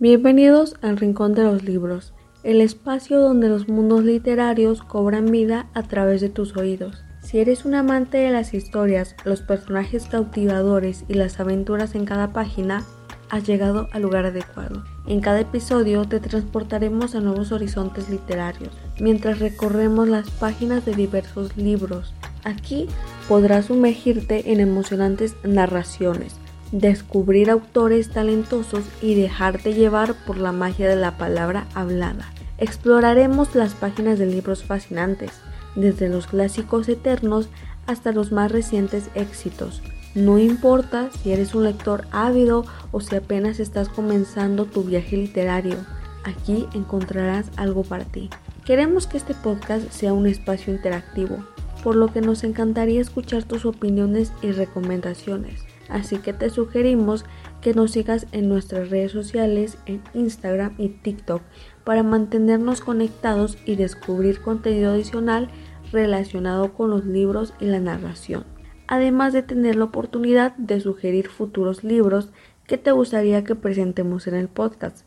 Bienvenidos al Rincón de los Libros, el espacio donde los mundos literarios cobran vida a través de tus oídos. Si eres un amante de las historias, los personajes cautivadores y las aventuras en cada página, has llegado al lugar adecuado. En cada episodio te transportaremos a nuevos horizontes literarios, mientras recorremos las páginas de diversos libros. Aquí podrás sumergirte en emocionantes narraciones, descubrir autores talentosos y dejarte llevar por la magia de la palabra hablada. Exploraremos las páginas de libros fascinantes, desde los clásicos eternos hasta los más recientes éxitos. No importa si eres un lector ávido o si apenas estás comenzando tu viaje literario, aquí encontrarás algo para ti. Queremos que este podcast sea un espacio interactivo, por lo que nos encantaría escuchar tus opiniones y recomendaciones. Así que te sugerimos que nos sigas en nuestras redes sociales, en Instagram y TikTok, para mantenernos conectados y descubrir contenido adicional relacionado con los libros y la narración. Además de tener la oportunidad de sugerir futuros libros que te gustaría que presentemos en el podcast.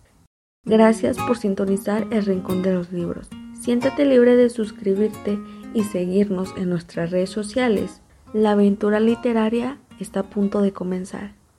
Gracias por sintonizar el Rincón de los Libros. Siéntate libre de suscribirte y seguirnos en nuestras redes sociales. La aventura literaria está a punto de comenzar.